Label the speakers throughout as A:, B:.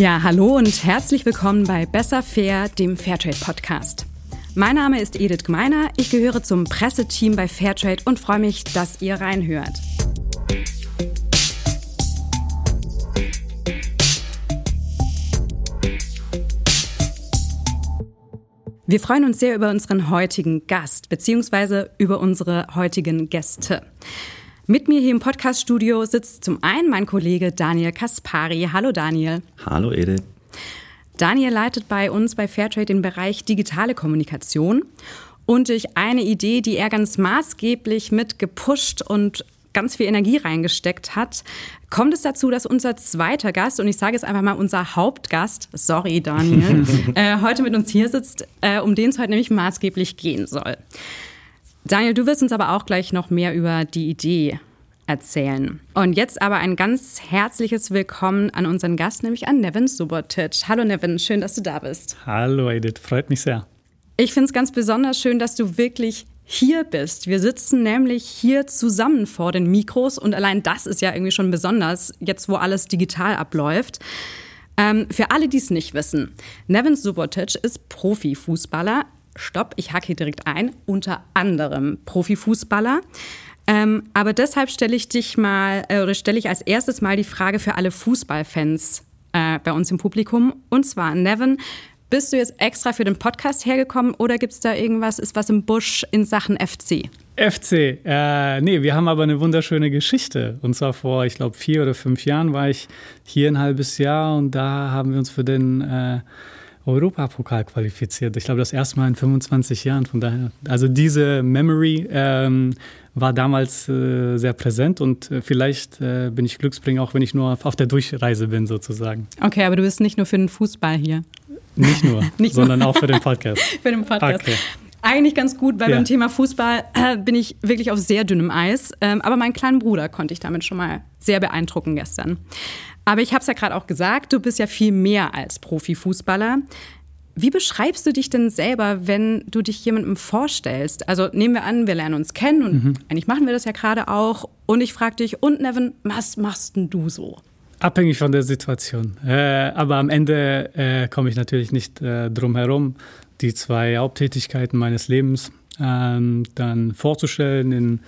A: Ja, hallo und herzlich willkommen bei Besser Fair, dem Fairtrade Podcast. Mein Name ist Edith Gmeiner, ich gehöre zum Presseteam bei Fairtrade und freue mich, dass ihr reinhört. Wir freuen uns sehr über unseren heutigen Gast beziehungsweise über unsere heutigen Gäste. Mit mir hier im Podcaststudio sitzt zum einen mein Kollege Daniel Kaspari. Hallo Daniel.
B: Hallo Edith.
A: Daniel leitet bei uns bei Fairtrade den Bereich digitale Kommunikation. Und durch eine Idee, die er ganz maßgeblich mit gepusht und ganz viel Energie reingesteckt hat, kommt es dazu, dass unser zweiter Gast, und ich sage es einfach mal unser Hauptgast, sorry Daniel, äh, heute mit uns hier sitzt, äh, um den es heute nämlich maßgeblich gehen soll. Daniel, du wirst uns aber auch gleich noch mehr über die Idee erzählen. Und jetzt aber ein ganz herzliches Willkommen an unseren Gast, nämlich an Nevin Subotic. Hallo Nevin, schön, dass du da bist.
C: Hallo Edith, freut mich sehr.
A: Ich finde es ganz besonders schön, dass du wirklich hier bist. Wir sitzen nämlich hier zusammen vor den Mikros und allein das ist ja irgendwie schon besonders, jetzt wo alles digital abläuft. Ähm, für alle, die es nicht wissen, Nevin Subotic ist Profifußballer. Stopp, ich hacke hier direkt ein. Unter anderem Profifußballer. Ähm, aber deshalb stelle ich dich mal, äh, oder stelle ich als erstes mal die Frage für alle Fußballfans äh, bei uns im Publikum. Und zwar, Nevin, bist du jetzt extra für den Podcast hergekommen oder gibt es da irgendwas, ist was im Busch in Sachen FC?
C: FC, äh, nee, wir haben aber eine wunderschöne Geschichte. Und zwar vor, ich glaube, vier oder fünf Jahren war ich hier ein halbes Jahr und da haben wir uns für den äh, Europapokal qualifiziert. Ich glaube, das erste Mal in 25 Jahren. Von daher, also diese Memory ähm, war damals äh, sehr präsent und äh, vielleicht äh, bin ich Glücksbringer, auch wenn ich nur auf der Durchreise bin, sozusagen.
A: Okay, aber du bist nicht nur für den Fußball hier.
C: Nicht nur, Nicht sondern nur. auch für den Podcast.
A: für den Podcast. Okay. Eigentlich ganz gut, weil ja. beim Thema Fußball äh, bin ich wirklich auf sehr dünnem Eis. Ähm, aber meinen kleinen Bruder konnte ich damit schon mal sehr beeindrucken gestern. Aber ich habe es ja gerade auch gesagt, du bist ja viel mehr als Profifußballer. Wie beschreibst du dich denn selber, wenn du dich jemandem vorstellst? Also nehmen wir an, wir lernen uns kennen und mhm. eigentlich machen wir das ja gerade auch. Und ich frage dich, und Nevin, was machst denn du so?
C: Abhängig von der Situation. Äh, aber am Ende äh, komme ich natürlich nicht äh, drum herum, die zwei Haupttätigkeiten meines Lebens ähm, dann vorzustellen in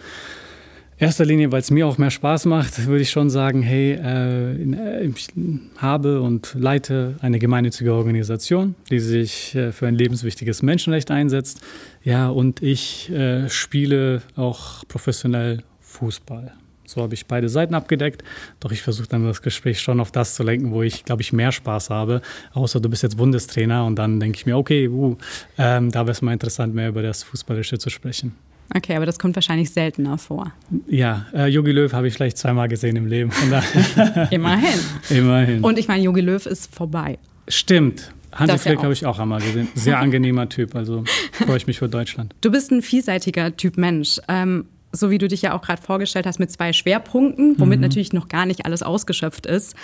C: erster Linie, weil es mir auch mehr Spaß macht, würde ich schon sagen, hey, äh, ich habe und leite eine gemeinnützige Organisation, die sich äh, für ein lebenswichtiges Menschenrecht einsetzt. Ja, und ich äh, spiele auch professionell Fußball. So habe ich beide Seiten abgedeckt. Doch ich versuche dann das Gespräch schon auf das zu lenken, wo ich, glaube ich, mehr Spaß habe. Außer du bist jetzt Bundestrainer und dann denke ich mir, okay, uh, ähm, da wäre es mal interessant, mehr über das Fußballische zu sprechen.
A: Okay, aber das kommt wahrscheinlich seltener vor.
C: Ja, äh, Jogi Löw habe ich vielleicht zweimal gesehen im Leben.
A: Immerhin.
C: Immerhin.
A: Und ich meine, Jogi Löw ist vorbei.
C: Stimmt. Hansi Flick ja habe ich auch einmal gesehen. Sehr angenehmer Typ, also freue ich mich für Deutschland.
A: Du bist ein vielseitiger Typ Mensch. Ähm, so wie du dich ja auch gerade vorgestellt hast, mit zwei Schwerpunkten, womit mhm. natürlich noch gar nicht alles ausgeschöpft ist.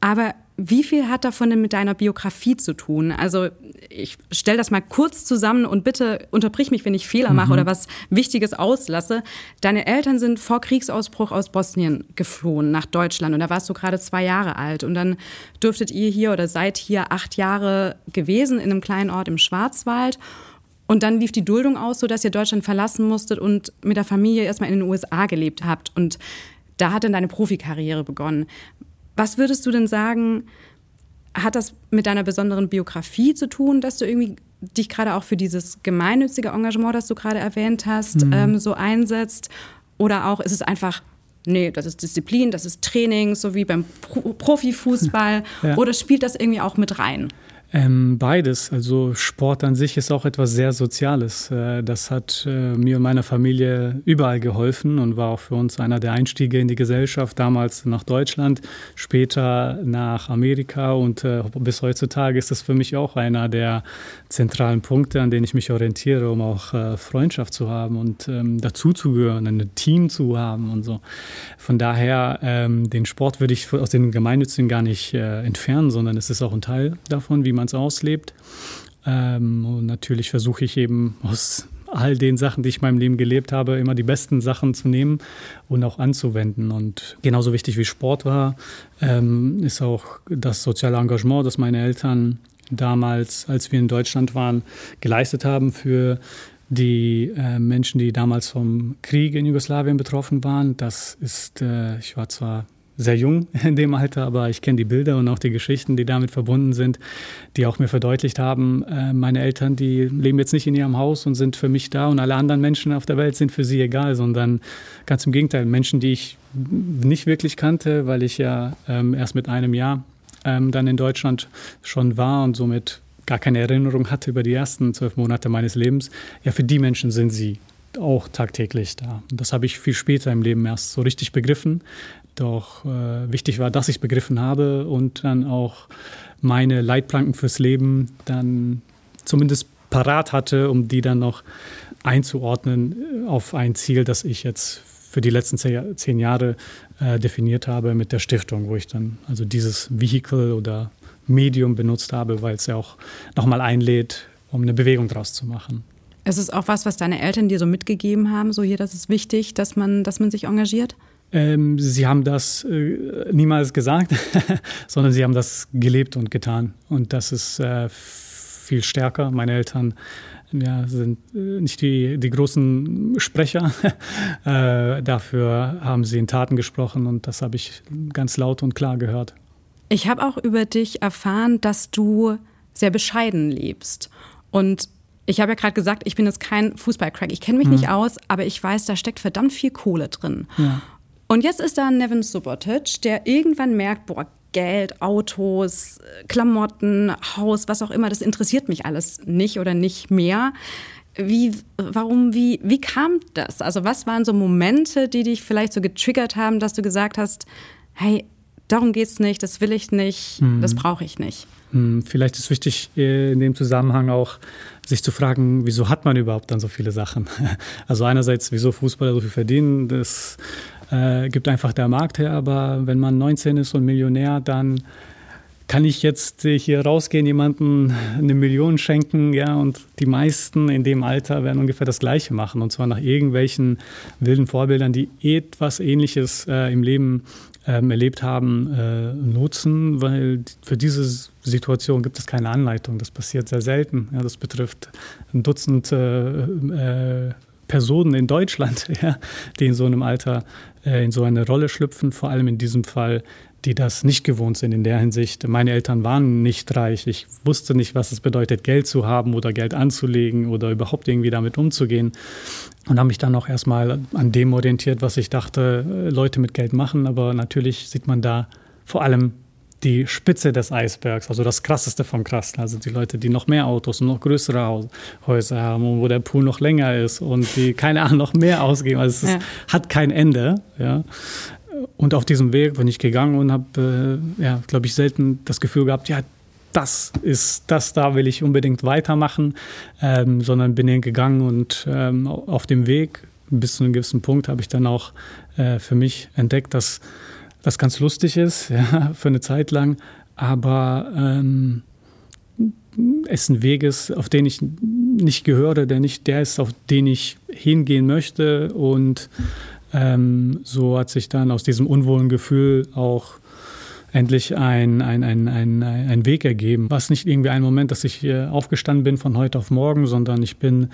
A: Aber wie viel hat davon denn mit deiner Biografie zu tun? Also ich stelle das mal kurz zusammen und bitte unterbrich mich, wenn ich Fehler mache mhm. oder was Wichtiges auslasse. Deine Eltern sind vor Kriegsausbruch aus Bosnien geflohen nach Deutschland und da warst du gerade zwei Jahre alt und dann dürftet ihr hier oder seid hier acht Jahre gewesen in einem kleinen Ort im Schwarzwald und dann lief die Duldung aus, sodass ihr Deutschland verlassen musstet und mit der Familie erstmal in den USA gelebt habt. Und da hat dann deine Profikarriere begonnen. Was würdest du denn sagen, hat das mit deiner besonderen Biografie zu tun, dass du irgendwie dich gerade auch für dieses gemeinnützige Engagement, das du gerade erwähnt hast, mhm. ähm, so einsetzt? Oder auch ist es einfach, nee, das ist Disziplin, das ist Training, so wie beim Pro Profifußball? Ja. Oder spielt das irgendwie auch mit rein?
C: Ähm, beides. Also Sport an sich ist auch etwas sehr Soziales. Äh, das hat äh, mir und meiner Familie überall geholfen und war auch für uns einer der Einstiege in die Gesellschaft. Damals nach Deutschland, später nach Amerika und äh, bis heutzutage ist das für mich auch einer der zentralen Punkte, an denen ich mich orientiere, um auch Freundschaft zu haben und ähm, dazuzugehören, ein Team zu haben und so. Von daher, ähm, den Sport würde ich aus den Gemeinnützigen gar nicht entfernen, sondern es ist auch ein Teil davon, wie man man es auslebt. Ähm, und natürlich versuche ich eben aus all den Sachen, die ich in meinem Leben gelebt habe, immer die besten Sachen zu nehmen und auch anzuwenden. Und genauso wichtig wie Sport war, ähm, ist auch das soziale Engagement, das meine Eltern damals, als wir in Deutschland waren, geleistet haben für die äh, Menschen, die damals vom Krieg in Jugoslawien betroffen waren. Das ist, äh, ich war zwar sehr jung in dem Alter, aber ich kenne die Bilder und auch die Geschichten, die damit verbunden sind, die auch mir verdeutlicht haben, äh, meine Eltern, die leben jetzt nicht in ihrem Haus und sind für mich da und alle anderen Menschen auf der Welt sind für sie egal, sondern ganz im Gegenteil, Menschen, die ich nicht wirklich kannte, weil ich ja ähm, erst mit einem Jahr ähm, dann in Deutschland schon war und somit gar keine Erinnerung hatte über die ersten zwölf Monate meines Lebens. Ja, für die Menschen sind sie auch tagtäglich da. Und das habe ich viel später im Leben erst so richtig begriffen. Doch äh, wichtig war, dass ich es begriffen habe und dann auch meine Leitplanken fürs Leben dann zumindest parat hatte, um die dann noch einzuordnen auf ein Ziel, das ich jetzt für die letzten zehn Jahre äh, definiert habe mit der Stiftung, wo ich dann also dieses Vehikel oder Medium benutzt habe, weil es ja auch nochmal einlädt, um eine Bewegung draus zu machen.
A: Es ist auch was, was deine Eltern dir so mitgegeben haben, so hier, das ist wichtig, dass man, dass man sich engagiert?
C: Ähm, sie haben das äh, niemals gesagt, sondern sie haben das gelebt und getan. Und das ist äh, viel stärker. Meine Eltern ja, sind äh, nicht die, die großen Sprecher. äh, dafür haben sie in Taten gesprochen und das habe ich ganz laut und klar gehört.
A: Ich habe auch über dich erfahren, dass du sehr bescheiden lebst. Und ich habe ja gerade gesagt, ich bin jetzt kein Fußballcrack. Ich kenne mich mhm. nicht aus, aber ich weiß, da steckt verdammt viel Kohle drin. Ja. Und jetzt ist da Nevin Subotic, der irgendwann merkt, boah, Geld, Autos, Klamotten, Haus, was auch immer, das interessiert mich alles nicht oder nicht mehr. Wie, warum, wie, wie kam das? Also, was waren so Momente, die dich vielleicht so getriggert haben, dass du gesagt hast, hey, darum geht's nicht, das will ich nicht, mhm. das brauche ich nicht?
C: Hm, vielleicht ist wichtig äh, in dem Zusammenhang auch, sich zu fragen, wieso hat man überhaupt dann so viele Sachen? Also einerseits, wieso Fußballer so viel verdienen, das äh, gibt einfach der Markt her, aber wenn man 19 ist und Millionär, dann kann ich jetzt hier rausgehen, jemandem eine Million schenken, ja, und die meisten in dem Alter werden ungefähr das Gleiche machen, und zwar nach irgendwelchen wilden Vorbildern, die etwas Ähnliches äh, im Leben ähm, erlebt haben, äh, nutzen, weil für diese Situation gibt es keine Anleitung. Das passiert sehr selten. Ja, das betrifft ein Dutzend äh, äh, Personen in Deutschland, ja, die in so einem Alter äh, in so eine Rolle schlüpfen, vor allem in diesem Fall die das nicht gewohnt sind in der Hinsicht. Meine Eltern waren nicht reich. Ich wusste nicht, was es bedeutet, Geld zu haben oder Geld anzulegen oder überhaupt irgendwie damit umzugehen. Und habe mich dann auch erstmal an dem orientiert, was ich dachte, äh, Leute mit Geld machen. Aber natürlich sieht man da vor allem die Spitze des Eisbergs, also das Krasseste vom Krassen. Also die Leute, die noch mehr Autos und noch größere Häuser haben und wo der Pool noch länger ist und die, keine Ahnung, noch mehr ausgeben. Also es ja. hat kein Ende. Ja. Und auf diesem Weg bin ich gegangen und habe, äh, ja, glaube ich, selten das Gefühl gehabt, ja, das ist, das da will ich unbedingt weitermachen, ähm, sondern bin hingegangen und ähm, auf dem Weg bis zu einem gewissen Punkt habe ich dann auch äh, für mich entdeckt, dass das ganz lustig ist, ja, für eine Zeit lang, aber ähm, es ein Weg ist, auf den ich nicht gehöre, der nicht der ist, auf den ich hingehen möchte und ähm, so hat sich dann aus diesem unwohlen Gefühl auch endlich ein, ein, ein, ein, ein Weg ergeben. Was nicht irgendwie ein Moment, dass ich aufgestanden bin von heute auf morgen, sondern ich bin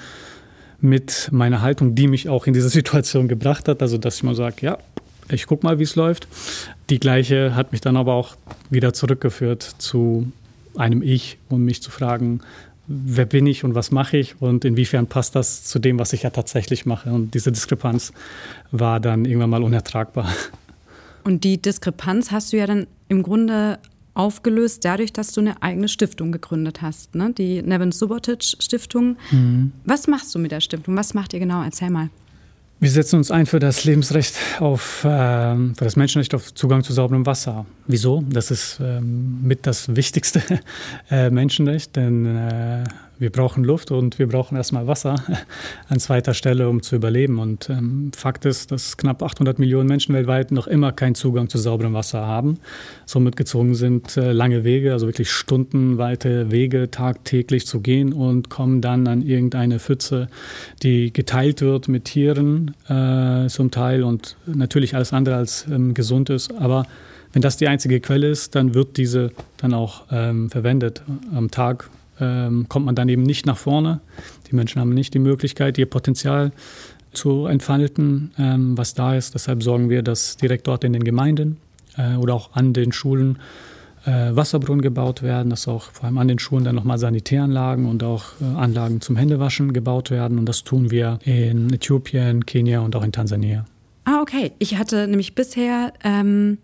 C: mit meiner Haltung, die mich auch in diese Situation gebracht hat, also dass ich mal sage, ja, ich guck mal, wie es läuft. Die gleiche hat mich dann aber auch wieder zurückgeführt zu einem Ich, um mich zu fragen, wer bin ich und was mache ich und inwiefern passt das zu dem, was ich ja tatsächlich mache. Und diese Diskrepanz war dann irgendwann mal unertragbar.
A: Und die Diskrepanz hast du ja dann im Grunde aufgelöst dadurch, dass du eine eigene Stiftung gegründet hast, ne? die Nevin Subotic Stiftung. Mhm. Was machst du mit der Stiftung? Was macht ihr genau? Erzähl mal.
C: Wir setzen uns ein für das Lebensrecht auf, äh, für das Menschenrecht auf Zugang zu sauberem Wasser. Wieso? Das ist ähm, mit das wichtigste äh, Menschenrecht, denn äh, wir brauchen Luft und wir brauchen erstmal Wasser an zweiter Stelle, um zu überleben. Und ähm, Fakt ist, dass knapp 800 Millionen Menschen weltweit noch immer keinen Zugang zu sauberem Wasser haben, somit gezwungen sind, äh, lange Wege, also wirklich stundenweite Wege tagtäglich zu gehen und kommen dann an irgendeine Pfütze, die geteilt wird mit Tieren äh, zum Teil und natürlich alles andere als ähm, gesund ist. Aber wenn das die einzige Quelle ist, dann wird diese dann auch ähm, verwendet am Tag ähm, kommt man dann eben nicht nach vorne. Die Menschen haben nicht die Möglichkeit, ihr Potenzial zu entfalten, ähm, was da ist. Deshalb sorgen wir, dass direkt dort in den Gemeinden äh, oder auch an den Schulen äh, Wasserbrunnen gebaut werden, dass auch vor allem an den Schulen dann nochmal Sanitäranlagen und auch äh, Anlagen zum Händewaschen gebaut werden. Und das tun wir in Äthiopien, Kenia und auch in Tansania.
A: Ah, okay. Ich hatte nämlich bisher ähm,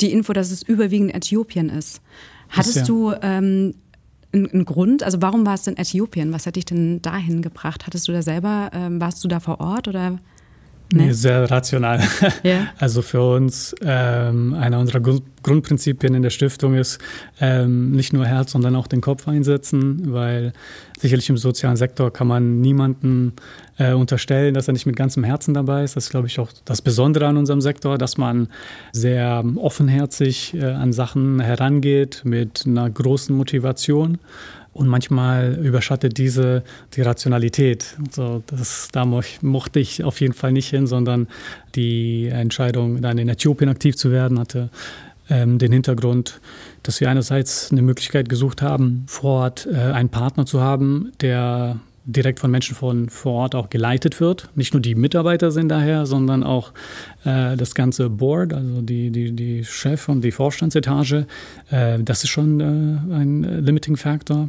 A: die Info, dass es überwiegend Äthiopien ist. Hattest ja. du ähm, ein, Grund? Also warum war es in Äthiopien? Was hat dich denn dahin gebracht? Hattest du da selber, ähm, warst du da vor Ort oder?
C: Nee, sehr rational. Yeah. Also für uns ähm, einer unserer Grund Grundprinzipien in der Stiftung ist ähm, nicht nur Herz, sondern auch den Kopf einsetzen, weil sicherlich im sozialen Sektor kann man niemanden äh, unterstellen, dass er nicht mit ganzem Herzen dabei ist. Das ist, glaube ich, auch das Besondere an unserem Sektor, dass man sehr offenherzig äh, an Sachen herangeht mit einer großen Motivation. Und manchmal überschattet diese die Rationalität. So, das, da mochte ich auf jeden Fall nicht hin, sondern die Entscheidung, dann in Äthiopien aktiv zu werden, hatte ähm, den Hintergrund, dass wir einerseits eine Möglichkeit gesucht haben, vor Ort äh, einen Partner zu haben, der direkt von Menschen von vor Ort auch geleitet wird. Nicht nur die Mitarbeiter sind daher, sondern auch äh, das ganze Board, also die, die, die Chef und die Vorstandsetage. Äh, das ist schon äh, ein Limiting Factor.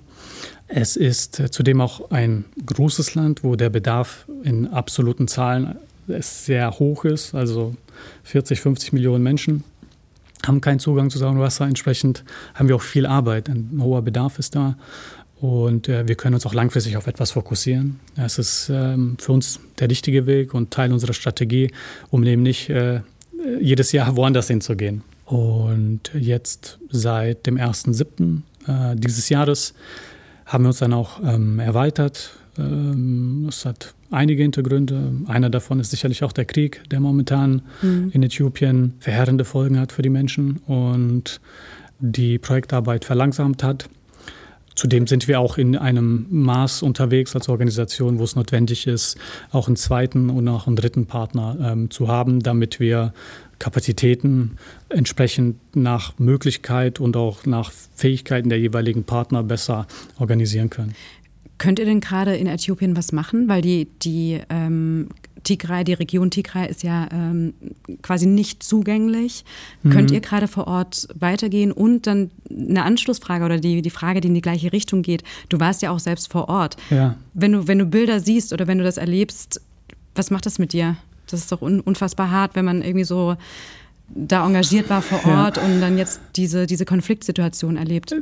C: Es ist äh, zudem auch ein großes Land, wo der Bedarf in absoluten Zahlen sehr hoch ist, also 40, 50 Millionen Menschen haben keinen Zugang zu sauberem Wasser. Entsprechend haben wir auch viel Arbeit. Ein hoher Bedarf ist da. Und äh, wir können uns auch langfristig auf etwas fokussieren. Es ist ähm, für uns der richtige Weg und Teil unserer Strategie, um eben nicht äh, jedes Jahr woanders hinzugehen. Und jetzt seit dem 1.7. Äh, dieses Jahres haben wir uns dann auch ähm, erweitert. Ähm, das hat einige Hintergründe. Einer davon ist sicherlich auch der Krieg, der momentan mhm. in Äthiopien verheerende Folgen hat für die Menschen und die Projektarbeit verlangsamt hat. Zudem sind wir auch in einem Maß unterwegs als Organisation, wo es notwendig ist, auch einen zweiten und auch einen dritten Partner ähm, zu haben, damit wir Kapazitäten entsprechend nach Möglichkeit und auch nach Fähigkeiten der jeweiligen Partner besser organisieren können.
A: Könnt ihr denn gerade in Äthiopien was machen? Weil die, die ähm, Tigray, die Region Tigray ist ja ähm, quasi nicht zugänglich. Mhm. Könnt ihr gerade vor Ort weitergehen? Und dann eine Anschlussfrage oder die, die Frage, die in die gleiche Richtung geht. Du warst ja auch selbst vor Ort. Ja. Wenn, du, wenn du Bilder siehst oder wenn du das erlebst, was macht das mit dir? Das ist doch un unfassbar hart, wenn man irgendwie so da engagiert war vor Ort ja. und dann jetzt diese, diese Konfliktsituation erlebt?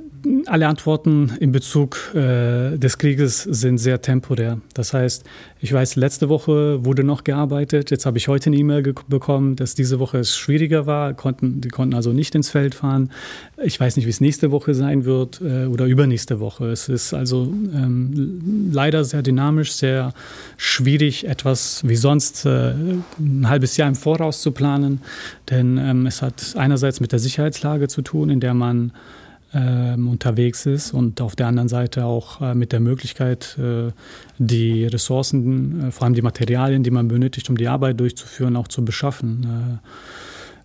C: Alle Antworten in Bezug äh, des Krieges sind sehr temporär. Das heißt, ich weiß, letzte Woche wurde noch gearbeitet. Jetzt habe ich heute eine E-Mail bekommen, dass diese Woche es schwieriger war. Konnten, die konnten also nicht ins Feld fahren. Ich weiß nicht, wie es nächste Woche sein wird äh, oder übernächste Woche. Es ist also ähm, leider sehr dynamisch, sehr schwierig, etwas wie sonst äh, ein halbes Jahr im Voraus zu planen. Denn ähm, es hat einerseits mit der Sicherheitslage zu tun, in der man unterwegs ist und auf der anderen Seite auch äh, mit der Möglichkeit, äh, die Ressourcen, äh, vor allem die Materialien, die man benötigt, um die Arbeit durchzuführen, auch zu beschaffen.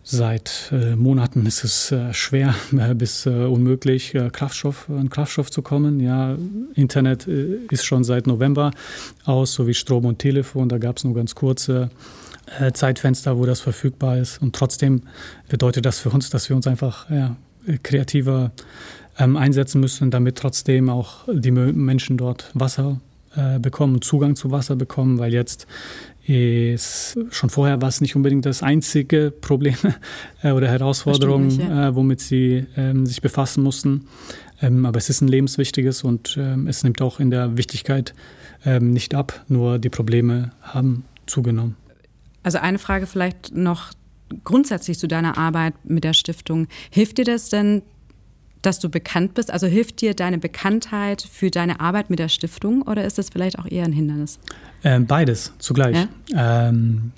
C: Seit Monaten ist es schwer bis unmöglich, Kraftstoff, an Kraftstoff zu kommen. Ja, Internet ist schon seit November aus, sowie Strom und Telefon. Da gab es nur ganz kurze Zeitfenster, wo das verfügbar ist. Und trotzdem bedeutet das für uns, dass wir uns einfach ja, kreativer ähm, einsetzen müssen, damit trotzdem auch die Menschen dort Wasser äh, bekommen, Zugang zu Wasser bekommen, weil jetzt ist schon vorher war es nicht unbedingt das einzige Problem äh, oder Herausforderung, ja. äh, womit sie ähm, sich befassen mussten. Ähm, aber es ist ein lebenswichtiges und ähm, es nimmt auch in der Wichtigkeit ähm, nicht ab, nur die Probleme haben zugenommen.
A: Also eine Frage vielleicht noch grundsätzlich zu deiner Arbeit mit der Stiftung. Hilft dir das denn dass du bekannt bist? Also hilft dir deine Bekanntheit für deine Arbeit mit der Stiftung oder ist das vielleicht auch eher ein Hindernis?
C: Ähm, beides zugleich. Ja? Ähm,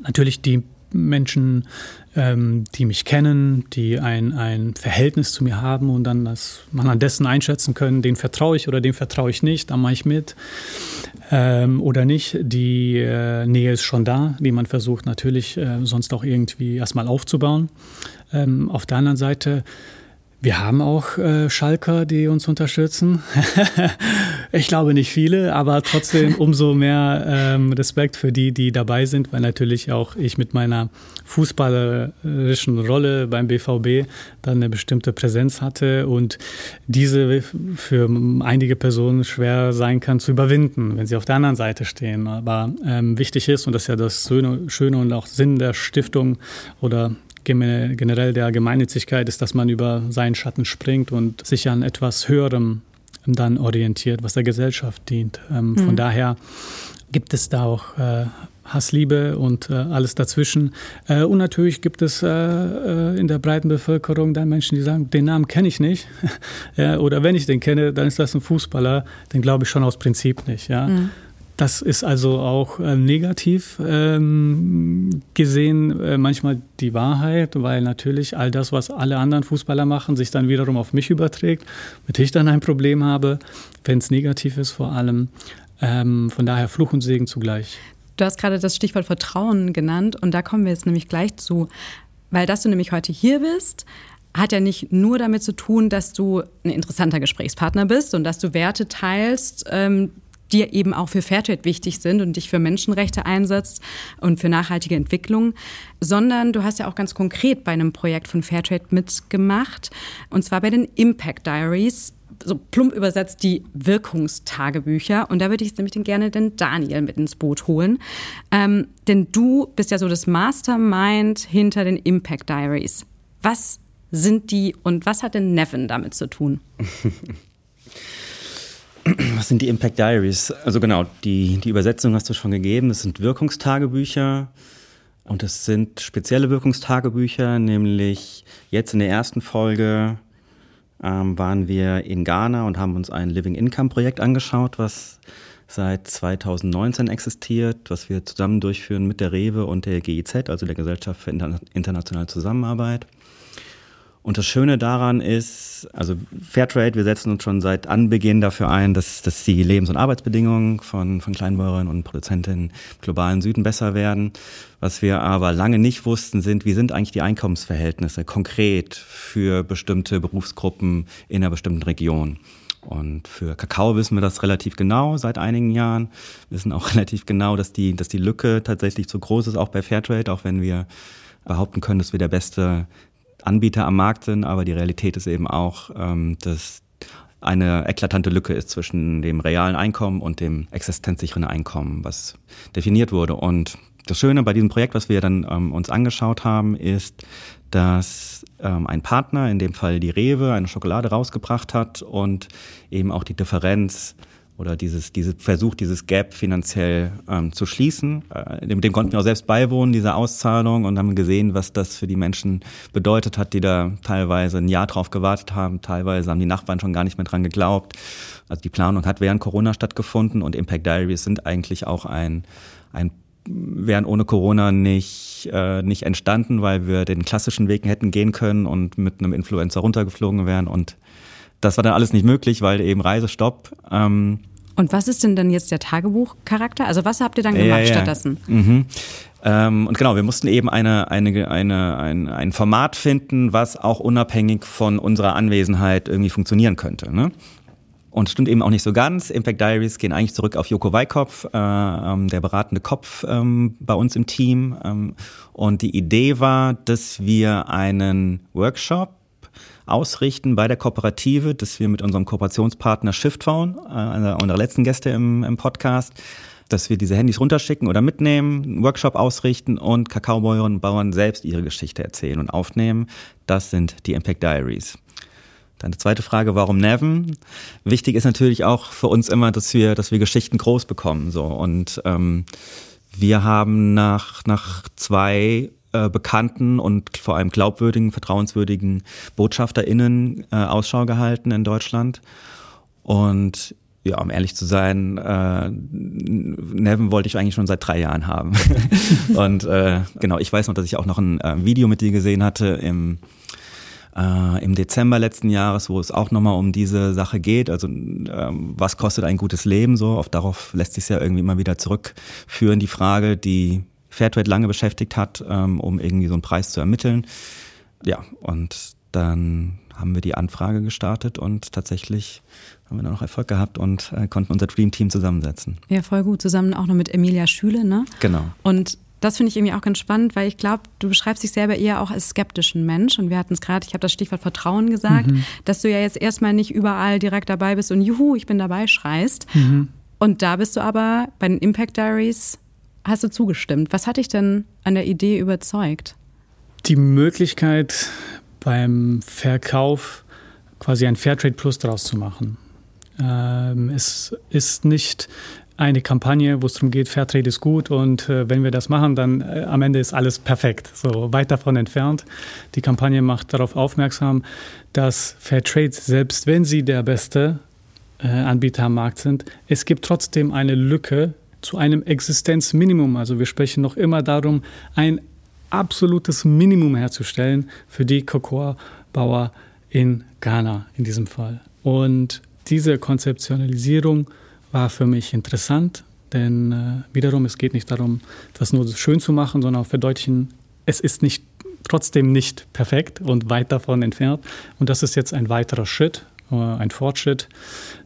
C: natürlich die Menschen, ähm, die mich kennen, die ein, ein Verhältnis zu mir haben und dann das man an dessen einschätzen können, den vertraue ich oder dem vertraue ich nicht, dann mache ich mit ähm, oder nicht. Die äh, Nähe ist schon da, die man versucht natürlich äh, sonst auch irgendwie erstmal aufzubauen. Ähm, auf der anderen Seite wir haben auch äh, Schalker, die uns unterstützen. ich glaube nicht viele, aber trotzdem umso mehr ähm, Respekt für die, die dabei sind, weil natürlich auch ich mit meiner fußballerischen Rolle beim BVB dann eine bestimmte Präsenz hatte und diese für einige Personen schwer sein kann zu überwinden, wenn sie auf der anderen Seite stehen. Aber ähm, wichtig ist, und das ist ja das Schöne und auch Sinn der Stiftung oder generell der Gemeinnützigkeit ist, dass man über seinen Schatten springt und sich an etwas Höherem dann orientiert, was der Gesellschaft dient. Ähm, mhm. Von daher gibt es da auch äh, Hassliebe und äh, alles dazwischen. Äh, und natürlich gibt es äh, äh in der breiten Bevölkerung dann Menschen, die sagen, den Namen kenne ich nicht. ja, oder wenn ich den kenne, dann ist das ein Fußballer. Den glaube ich schon aus Prinzip nicht. Ja. Mhm. Das ist also auch äh, negativ ähm, gesehen äh, manchmal die Wahrheit, weil natürlich all das, was alle anderen Fußballer machen, sich dann wiederum auf mich überträgt, mit ich dann ein Problem habe, wenn es negativ ist vor allem. Ähm, von daher Fluch und Segen zugleich.
A: Du hast gerade das Stichwort Vertrauen genannt und da kommen wir jetzt nämlich gleich zu, weil dass du nämlich heute hier bist, hat ja nicht nur damit zu tun, dass du ein interessanter Gesprächspartner bist und dass du Werte teilst, ähm, die eben auch für Fairtrade wichtig sind und dich für Menschenrechte einsetzt und für nachhaltige Entwicklung, sondern du hast ja auch ganz konkret bei einem Projekt von Fairtrade mitgemacht, und zwar bei den Impact Diaries, so plump übersetzt die Wirkungstagebücher. Und da würde ich nämlich gerne den Daniel mit ins Boot holen. Ähm, denn du bist ja so das Mastermind hinter den Impact Diaries. Was sind die und was hat denn Nevin damit zu tun?
B: Was sind die Impact Diaries? Also genau, die, die Übersetzung hast du schon gegeben. Das sind Wirkungstagebücher. Und das sind spezielle Wirkungstagebücher, nämlich jetzt in der ersten Folge ähm, waren wir in Ghana und haben uns ein Living Income Projekt angeschaut, was seit 2019 existiert, was wir zusammen durchführen mit der Rewe und der GIZ, also der Gesellschaft für internationale Zusammenarbeit. Und das Schöne daran ist, also Fairtrade, wir setzen uns schon seit Anbeginn dafür ein, dass, dass die Lebens- und Arbeitsbedingungen von, von Kleinbäuerinnen und Produzentinnen im globalen Süden besser werden. Was wir aber lange nicht wussten, sind, wie sind eigentlich die Einkommensverhältnisse konkret für bestimmte Berufsgruppen in einer bestimmten Region. Und für Kakao wissen wir das relativ genau seit einigen Jahren. Wir wissen auch relativ genau, dass die, dass die Lücke tatsächlich zu groß ist, auch bei Fairtrade, auch wenn wir behaupten können, dass wir der beste Anbieter am Markt sind, aber die Realität ist eben auch, ähm, dass eine eklatante Lücke ist zwischen dem realen Einkommen und dem existenzsicheren Einkommen, was definiert wurde. Und das Schöne bei diesem Projekt, was wir dann ähm, uns angeschaut haben, ist, dass ähm, ein Partner, in dem Fall die Rewe, eine Schokolade rausgebracht hat und eben auch die Differenz oder dieses, diese Versuch, dieses Gap finanziell ähm, zu schließen. Äh, dem, dem konnten wir auch selbst beiwohnen, dieser Auszahlung, und haben gesehen, was das für die Menschen bedeutet hat, die da teilweise ein Jahr drauf gewartet haben. Teilweise haben die Nachbarn schon gar nicht mehr dran geglaubt. Also die Planung hat während Corona stattgefunden und Impact Diaries sind eigentlich auch ein, ein wären ohne Corona nicht, äh, nicht entstanden, weil wir den klassischen Weg hätten gehen können und mit einem Influencer runtergeflogen wären und das war dann alles nicht möglich, weil eben Reisestopp.
A: Ähm, und was ist denn dann jetzt der Tagebuchcharakter? Also was habt ihr dann gemacht ja. stattdessen?
B: Mhm. Ähm, und genau, wir mussten eben eine, eine, eine, ein, ein Format finden, was auch unabhängig von unserer Anwesenheit irgendwie funktionieren könnte. Ne? Und stimmt eben auch nicht so ganz. Impact Diaries gehen eigentlich zurück auf Joko Weikopf, äh, ähm, der beratende Kopf ähm, bei uns im Team. Ähm, und die Idee war, dass wir einen Workshop ausrichten bei der Kooperative, dass wir mit unserem Kooperationspartner Shiftphone, äh, einer unserer letzten Gäste im, im Podcast, dass wir diese Handys runterschicken oder mitnehmen, einen Workshop ausrichten und Kakaobäuerinnen und Bauern selbst ihre Geschichte erzählen und aufnehmen. Das sind die Impact Diaries. Die zweite Frage, warum Neven? Wichtig ist natürlich auch für uns immer, dass wir, dass wir Geschichten groß bekommen. So. Und ähm, wir haben nach, nach zwei äh, bekannten und vor allem glaubwürdigen, vertrauenswürdigen BotschafterInnen äh, Ausschau gehalten in Deutschland. Und ja, um ehrlich zu sein, äh, Nevin wollte ich eigentlich schon seit drei Jahren haben. und äh, genau, ich weiß noch, dass ich auch noch ein äh, Video mit dir gesehen hatte im äh, im Dezember letzten Jahres, wo es auch nochmal um diese Sache geht. Also ähm, was kostet ein gutes Leben so? Auf darauf lässt sich ja irgendwie immer wieder zurückführen, die Frage, die Fairtrade lange beschäftigt hat, ähm, um irgendwie so einen Preis zu ermitteln. Ja, und dann haben wir die Anfrage gestartet und tatsächlich haben wir dann noch Erfolg gehabt und äh, konnten unser Dream Team zusammensetzen.
A: Ja, voll gut. Zusammen auch noch mit Emilia Schüle, ne?
B: Genau.
A: Und das finde ich irgendwie auch ganz spannend, weil ich glaube, du beschreibst dich selber eher auch als skeptischen Mensch. Und wir hatten es gerade, ich habe das Stichwort Vertrauen gesagt, mhm. dass du ja jetzt erstmal nicht überall direkt dabei bist und juhu, ich bin dabei schreist. Mhm. Und da bist du aber bei den Impact Diaries, hast du zugestimmt. Was hat dich denn an der Idee überzeugt?
C: Die Möglichkeit beim Verkauf quasi ein Fairtrade Plus draus zu machen. Ähm, es ist nicht eine Kampagne, wo es darum geht, Fairtrade ist gut und äh, wenn wir das machen, dann äh, am Ende ist alles perfekt. So weit davon entfernt. Die Kampagne macht darauf aufmerksam, dass Fairtrade, selbst wenn sie der beste äh, Anbieter am Markt sind, es gibt trotzdem eine Lücke zu einem Existenzminimum. Also wir sprechen noch immer darum, ein absolutes Minimum herzustellen für die Cocoa-Bauer in Ghana in diesem Fall. Und diese Konzeptionalisierung war für mich interessant, denn äh, wiederum, es geht nicht darum, das nur schön zu machen, sondern auch verdeutlichen, es ist nicht, trotzdem nicht perfekt und weit davon entfernt. Und das ist jetzt ein weiterer Schritt, ein Fortschritt,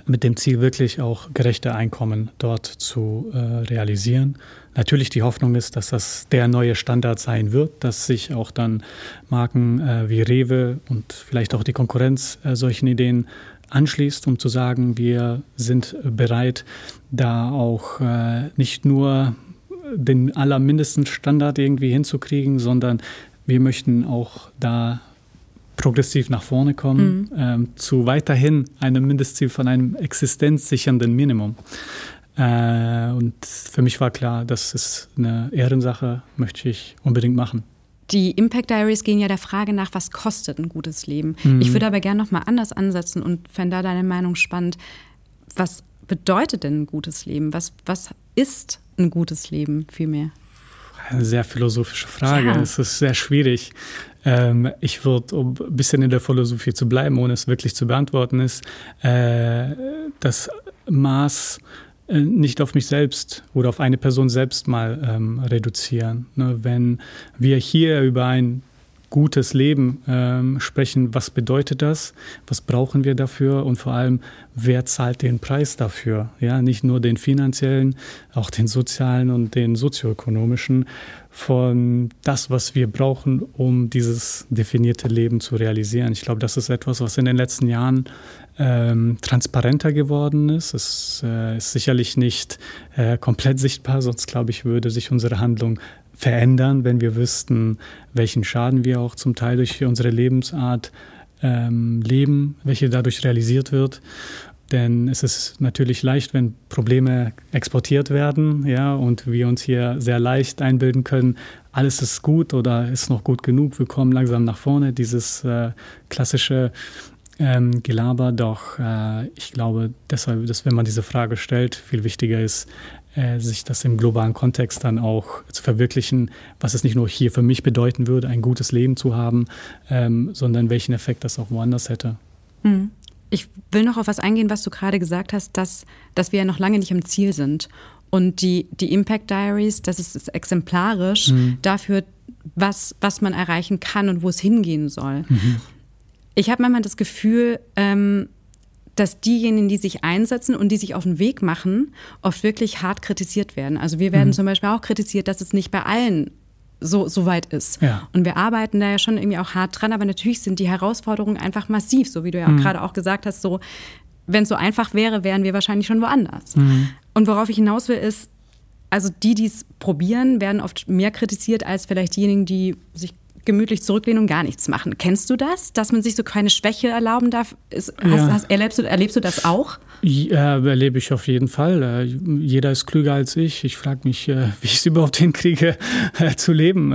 C: mit dem Ziel, wirklich auch gerechte Einkommen dort zu äh, realisieren. Natürlich die Hoffnung ist, dass das der neue Standard sein wird, dass sich auch dann Marken äh, wie Rewe und vielleicht auch die Konkurrenz äh, solchen Ideen anschließt, um zu sagen, wir sind bereit, da auch äh, nicht nur den allermindesten Standard irgendwie hinzukriegen, sondern wir möchten auch da progressiv nach vorne kommen, mhm. ähm, zu weiterhin einem Mindestziel von einem existenzsichernden Minimum. Äh, und für mich war klar, das ist eine Ehrensache, möchte ich unbedingt machen.
A: Die Impact Diaries gehen ja der Frage nach, was kostet ein gutes Leben. Mhm. Ich würde aber gerne noch mal anders ansetzen und fände da deine Meinung spannend. Was bedeutet denn ein gutes Leben? Was, was ist ein gutes Leben vielmehr?
C: Eine sehr philosophische Frage. Ja. Es ist sehr schwierig. Ähm, ich würde, um ein bisschen in der Philosophie zu bleiben, ohne es wirklich zu beantworten, ist äh, das Maß äh, nicht auf mich selbst oder auf eine Person selbst mal ähm, reduzieren. Ne? Wenn wir hier über ein gutes Leben ähm, sprechen, was bedeutet das? Was brauchen wir dafür? Und vor allem, wer zahlt den Preis dafür? Ja, nicht nur den finanziellen, auch den sozialen und den sozioökonomischen von das, was wir brauchen, um dieses definierte Leben zu realisieren. Ich glaube, das ist etwas, was in den letzten Jahren ähm, transparenter geworden ist. Es äh, ist sicherlich nicht äh, komplett sichtbar, sonst glaube ich, würde sich unsere Handlung verändern, wenn wir wüssten, welchen Schaden wir auch zum Teil durch unsere Lebensart ähm, leben, welche dadurch realisiert wird. Denn es ist natürlich leicht, wenn Probleme exportiert werden, ja, und wir uns hier sehr leicht einbilden können, alles ist gut oder ist noch gut genug, wir kommen langsam nach vorne. Dieses äh, klassische ähm, Gelaber, doch äh, ich glaube deshalb, dass wenn man diese Frage stellt, viel wichtiger ist, sich das im globalen Kontext dann auch zu verwirklichen, was es nicht nur hier für mich bedeuten würde, ein gutes Leben zu haben, ähm, sondern welchen Effekt das auch woanders hätte.
A: Mhm. Ich will noch auf was eingehen, was du gerade gesagt hast, dass, dass wir ja noch lange nicht im Ziel sind. Und die, die Impact Diaries, das ist, ist exemplarisch mhm. dafür, was, was man erreichen kann und wo es hingehen soll. Mhm. Ich habe manchmal das Gefühl, ähm, dass diejenigen, die sich einsetzen und die sich auf den Weg machen, oft wirklich hart kritisiert werden. Also wir werden mhm. zum Beispiel auch kritisiert, dass es nicht bei allen so, so weit ist. Ja. Und wir arbeiten da ja schon irgendwie auch hart dran, aber natürlich sind die Herausforderungen einfach massiv, so wie du ja mhm. gerade auch gesagt hast, so wenn es so einfach wäre, wären wir wahrscheinlich schon woanders. Mhm. Und worauf ich hinaus will, ist, also die, die es probieren, werden oft mehr kritisiert als vielleicht diejenigen, die sich gemütlich zurücklehnen und gar nichts machen. Kennst du das, dass man sich so keine Schwäche erlauben darf? Ist, hast, ja. hast, erlebst, du, erlebst du das auch?
C: Ja, erlebe ich auf jeden Fall. Äh, jeder ist klüger als ich. Ich frage mich, äh, wie ich es überhaupt hinkriege, äh, zu leben.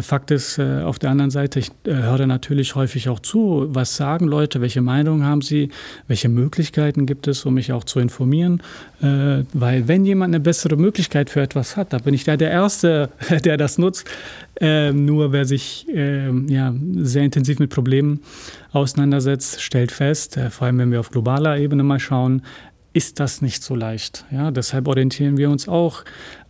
C: Fakt ist, auf der anderen Seite, ich höre natürlich häufig auch zu, was sagen Leute, welche Meinungen haben sie, welche Möglichkeiten gibt es, um mich auch zu informieren. Weil wenn jemand eine bessere Möglichkeit für etwas hat, da bin ich da der Erste, der das nutzt. Nur wer sich ja, sehr intensiv mit Problemen auseinandersetzt, stellt fest, vor allem wenn wir auf globaler Ebene mal schauen, ist das nicht so leicht. Ja, deshalb orientieren wir uns auch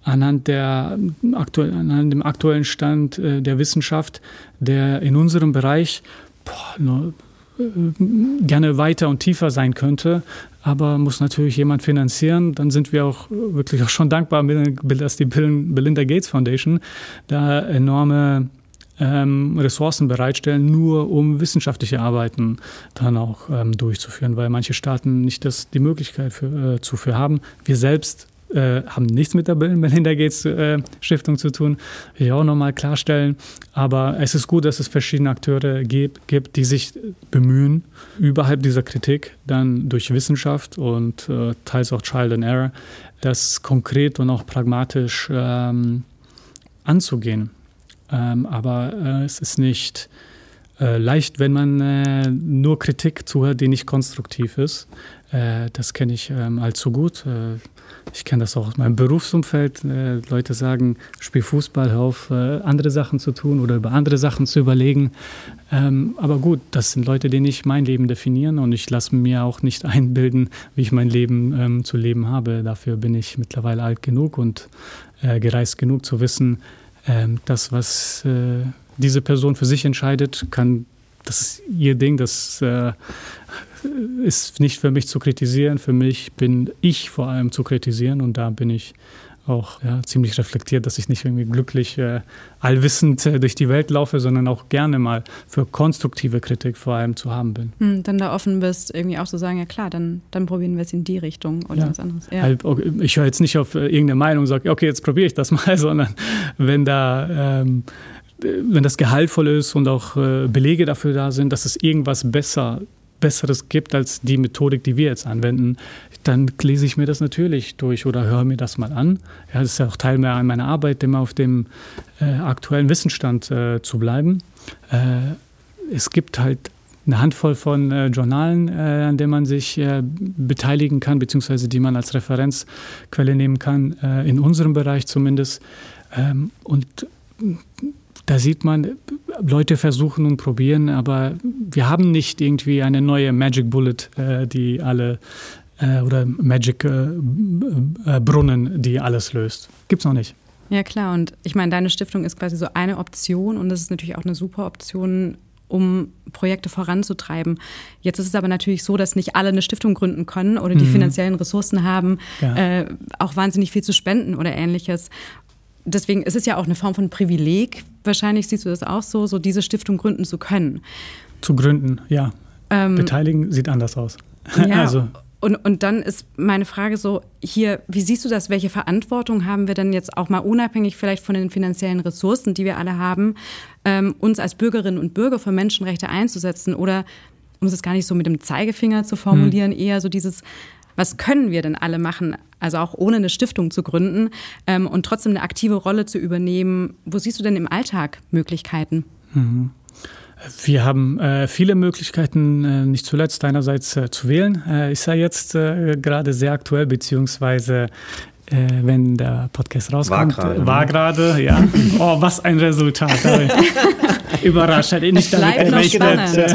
C: anhand, der, anhand dem aktuellen Stand äh, der Wissenschaft, der in unserem Bereich boah, nur, äh, gerne weiter und tiefer sein könnte, aber muss natürlich jemand finanzieren. Dann sind wir auch wirklich auch schon dankbar, dass die Belinda Gates Foundation da enorme ähm, Ressourcen bereitstellen, nur um wissenschaftliche Arbeiten dann auch ähm, durchzuführen, weil manche Staaten nicht das, die Möglichkeit für, äh, zufür haben. Wir selbst äh, haben nichts mit der Melinda Gates äh, zu tun, will ich auch nochmal klarstellen. Aber es ist gut, dass es verschiedene Akteure gibt, gibt die sich bemühen, überhalb dieser Kritik dann durch Wissenschaft und äh, teils auch Trial and Error, das konkret und auch pragmatisch ähm, anzugehen. Ähm, aber äh, es ist nicht äh, leicht, wenn man äh, nur Kritik zuhört, die nicht konstruktiv ist. Äh, das kenne ich ähm, allzu gut. Äh, ich kenne das auch aus meinem Berufsumfeld. Äh, Leute sagen, spiel Fußball, hör auf, andere Sachen zu tun oder über andere Sachen zu überlegen. Ähm, aber gut, das sind Leute, die nicht mein Leben definieren und ich lasse mir auch nicht einbilden, wie ich mein Leben ähm, zu leben habe. Dafür bin ich mittlerweile alt genug und gereist genug zu wissen, ähm, das, was äh, diese Person für sich entscheidet, kann, das ist ihr Ding, das äh, ist nicht für mich zu kritisieren. Für mich bin ich vor allem zu kritisieren und da bin ich auch ja, ziemlich reflektiert, dass ich nicht irgendwie glücklich äh, allwissend äh, durch die Welt laufe, sondern auch gerne mal für konstruktive Kritik vor allem zu haben bin.
A: Hm, dann da offen bist, irgendwie auch zu sagen, ja klar, dann, dann probieren wir es in die Richtung oder ja. was anderes.
C: Ja. Halt, ich höre jetzt nicht auf äh, irgendeine Meinung und sage, okay, jetzt probiere ich das mal, sondern wenn da ähm, wenn das gehaltvoll ist und auch äh, Belege dafür da sind, dass es irgendwas besser Besseres gibt als die Methodik, die wir jetzt anwenden, dann lese ich mir das natürlich durch oder höre mir das mal an. Ja, das ist ja auch Teil meiner Arbeit, immer auf dem äh, aktuellen Wissensstand äh, zu bleiben. Es gibt halt eine Handvoll von äh, Journalen, äh, an denen man sich äh, beteiligen kann, beziehungsweise die man als Referenzquelle nehmen kann, in unserem Bereich zumindest. Ähm, und da sieht man, Leute versuchen und probieren, aber wir haben nicht irgendwie eine neue Magic Bullet, äh, die alle äh, oder Magic äh, äh Brunnen, die alles löst. Gibt's noch nicht.
A: Ja, klar. Und ich meine, deine Stiftung ist quasi so eine Option und das ist natürlich auch eine super Option, um Projekte voranzutreiben. Jetzt ist es aber natürlich so, dass nicht alle eine Stiftung gründen können oder die mhm. finanziellen Ressourcen haben, ja. äh, auch wahnsinnig viel zu spenden oder ähnliches deswegen ist es ja auch eine Form von Privileg, wahrscheinlich siehst du das auch so, so diese Stiftung gründen zu können.
C: Zu gründen, ja. Ähm, Beteiligen sieht anders aus.
A: Ja, also. Und, und dann ist meine Frage so, hier, wie siehst du das? Welche Verantwortung haben wir denn jetzt auch mal unabhängig vielleicht von den finanziellen Ressourcen, die wir alle haben, ähm, uns als Bürgerinnen und Bürger für Menschenrechte einzusetzen? Oder, um es gar nicht so mit dem Zeigefinger zu formulieren, hm. eher so dieses, was können wir denn alle machen, also auch ohne eine Stiftung zu gründen ähm, und trotzdem eine aktive Rolle zu übernehmen? Wo siehst du denn im Alltag Möglichkeiten? Mhm.
C: Wir haben äh, viele Möglichkeiten, äh, nicht zuletzt einerseits äh, zu wählen. Äh, ist ja jetzt äh, gerade sehr aktuell, beziehungsweise wenn der Podcast rauskommt. War gerade. Ne? ja. Oh, was ein Resultat. Überrascht, hätte ich nicht damit gerechnet.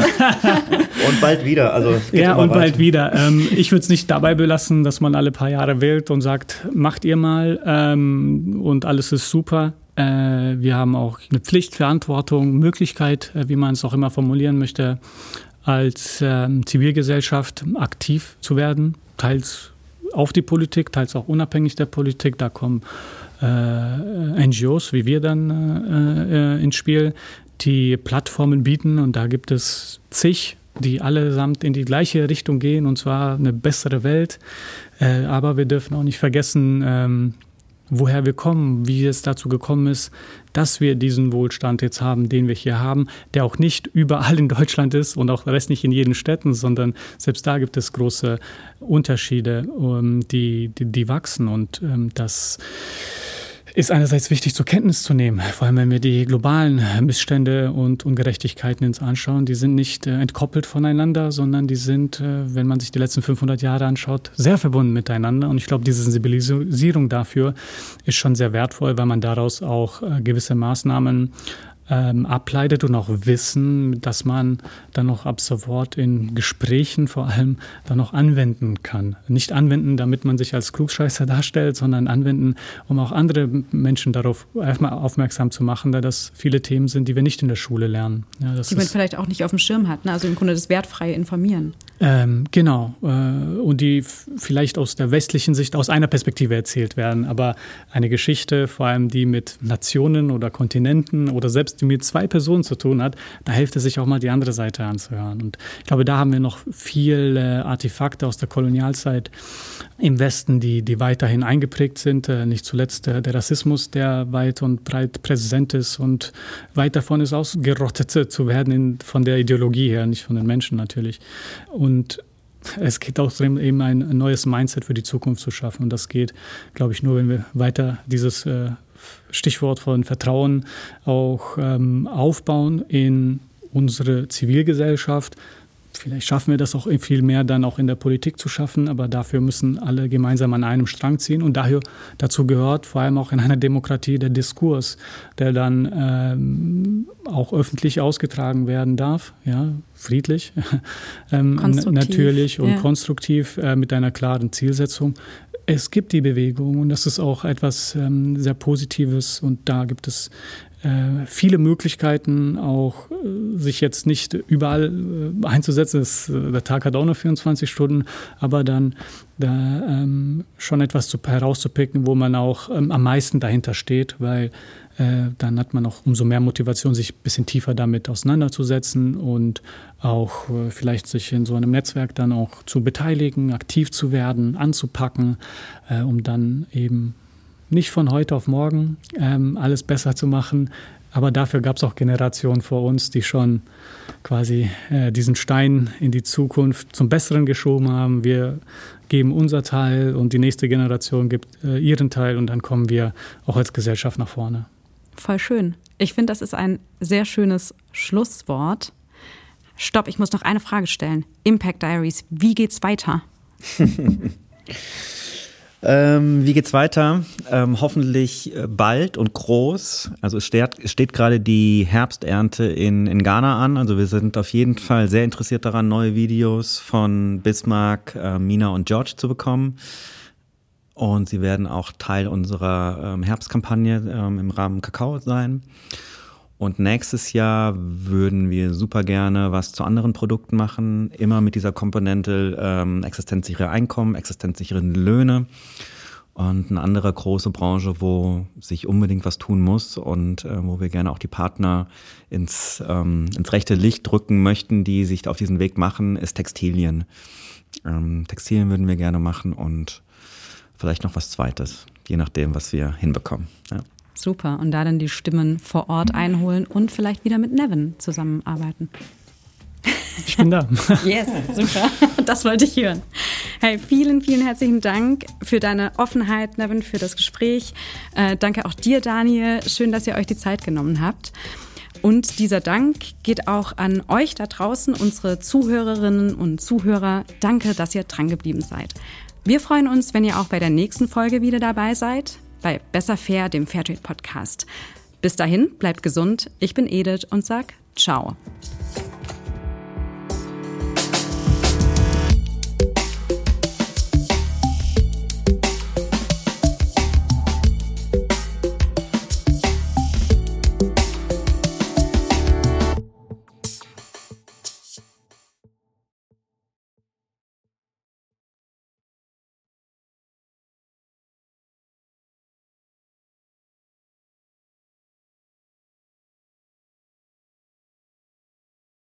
B: und bald wieder. Also
C: ja, und weiter. bald wieder. Ähm, ich würde es nicht dabei belassen, dass man alle paar Jahre wählt und sagt, macht ihr mal ähm, und alles ist super. Äh, wir haben auch eine Pflicht, Verantwortung, Möglichkeit, äh, wie man es auch immer formulieren möchte, als ähm, Zivilgesellschaft aktiv zu werden, teils auf die Politik, teils auch unabhängig der Politik. Da kommen äh, NGOs wie wir dann äh, äh, ins Spiel, die Plattformen bieten und da gibt es zig, die allesamt in die gleiche Richtung gehen und zwar eine bessere Welt. Äh, aber wir dürfen auch nicht vergessen, ähm, woher wir kommen, wie es dazu gekommen ist, dass wir diesen Wohlstand jetzt haben, den wir hier haben, der auch nicht überall in Deutschland ist und auch rest nicht in jeden Städten, sondern selbst da gibt es große Unterschiede, ähm, die, die, die wachsen. Und ähm, das ist einerseits wichtig zur Kenntnis zu nehmen, vor allem wenn wir die globalen Missstände und Ungerechtigkeiten uns anschauen. Die sind nicht äh, entkoppelt voneinander, sondern die sind, äh, wenn man sich die letzten 500 Jahre anschaut, sehr verbunden miteinander. Und ich glaube, diese Sensibilisierung dafür ist schon sehr wertvoll, weil man daraus auch äh, gewisse Maßnahmen ähm, ableitet und auch Wissen, dass man dann noch ab sofort in Gesprächen vor allem dann noch anwenden kann. Nicht anwenden, damit man sich als Klugscheißer darstellt, sondern anwenden, um auch andere Menschen darauf erstmal aufmerksam zu machen, da das viele Themen sind, die wir nicht in der Schule lernen.
A: Ja, die man vielleicht auch nicht auf dem Schirm hat, ne? also im Grunde das wertfreie Informieren.
C: Ähm, genau. Äh, und die vielleicht aus der westlichen Sicht aus einer Perspektive erzählt werden. Aber eine Geschichte, vor allem die mit Nationen oder Kontinenten oder selbst die mit zwei Personen zu tun hat, da hilft es sich auch mal die andere Seite anzuhören. Und ich glaube, da haben wir noch viele Artefakte aus der Kolonialzeit im Westen, die, die weiterhin eingeprägt sind. Äh, nicht zuletzt der, der Rassismus, der weit und breit präsent ist und weit davon ist, ausgerottet zu werden in, von der Ideologie her, nicht von den Menschen natürlich. Und es geht auch darum, eben ein neues Mindset für die Zukunft zu schaffen. Und das geht, glaube ich, nur, wenn wir weiter dieses äh, Stichwort von Vertrauen auch ähm, aufbauen in unsere Zivilgesellschaft, Vielleicht schaffen wir das auch viel mehr dann auch in der Politik zu schaffen, aber dafür müssen alle gemeinsam an einem Strang ziehen. Und daher, dazu gehört vor allem auch in einer Demokratie der Diskurs, der dann ähm, auch öffentlich ausgetragen werden darf, ja, friedlich, ähm, natürlich und ja. konstruktiv äh, mit einer klaren Zielsetzung. Es gibt die Bewegung und das ist auch etwas ähm, sehr Positives und da gibt es äh, viele Möglichkeiten, auch äh, sich jetzt nicht überall äh, einzusetzen. Das, der Tag hat auch nur 24 Stunden, aber dann da ähm, schon etwas zu, herauszupicken, wo man auch ähm, am meisten dahinter steht, weil äh, dann hat man auch umso mehr Motivation, sich ein bisschen tiefer damit auseinanderzusetzen und auch äh, vielleicht sich in so einem Netzwerk dann auch zu beteiligen, aktiv zu werden, anzupacken, äh, um dann eben nicht von heute auf morgen ähm, alles besser zu machen, aber dafür gab es auch Generationen vor uns, die schon quasi äh, diesen Stein in die Zukunft zum Besseren geschoben haben. Wir geben unser Teil und die nächste Generation gibt äh, ihren Teil und dann kommen wir auch als Gesellschaft nach vorne.
A: Voll schön. Ich finde, das ist ein sehr schönes Schlusswort. Stopp, ich muss noch eine Frage stellen. Impact Diaries, wie geht's weiter?
B: Ähm, wie geht's weiter? Ähm, hoffentlich äh, bald und groß. Also es steht, steht gerade die Herbsternte in, in Ghana an. Also wir sind auf jeden Fall sehr interessiert daran, neue Videos von Bismarck, äh, Mina und George zu bekommen. Und sie werden auch Teil unserer ähm, Herbstkampagne ähm, im Rahmen Kakao sein. Und nächstes Jahr würden wir super gerne was zu anderen Produkten machen, immer mit dieser Komponente ähm, existenzsichere Einkommen, existenzsichere Löhne. Und eine andere große Branche, wo sich unbedingt was tun muss und äh, wo wir gerne auch die Partner ins, ähm, ins rechte Licht drücken möchten, die sich auf diesen Weg machen, ist Textilien. Ähm, Textilien würden wir gerne machen und vielleicht noch was Zweites, je nachdem, was wir hinbekommen. Ja.
A: Super. Und da dann die Stimmen vor Ort einholen und vielleicht wieder mit Nevin zusammenarbeiten.
C: Ich bin da.
A: yes, super. Das wollte ich hören. Hey, vielen, vielen herzlichen Dank für deine Offenheit, Nevin, für das Gespräch. Äh, danke auch dir, Daniel. Schön, dass ihr euch die Zeit genommen habt. Und dieser Dank geht auch an euch da draußen, unsere Zuhörerinnen und Zuhörer. Danke, dass ihr drangeblieben seid. Wir freuen uns, wenn ihr auch bei der nächsten Folge wieder dabei seid bei Besser Fair, dem Fairtrade Podcast. Bis dahin, bleibt gesund. Ich bin Edith und sag Ciao.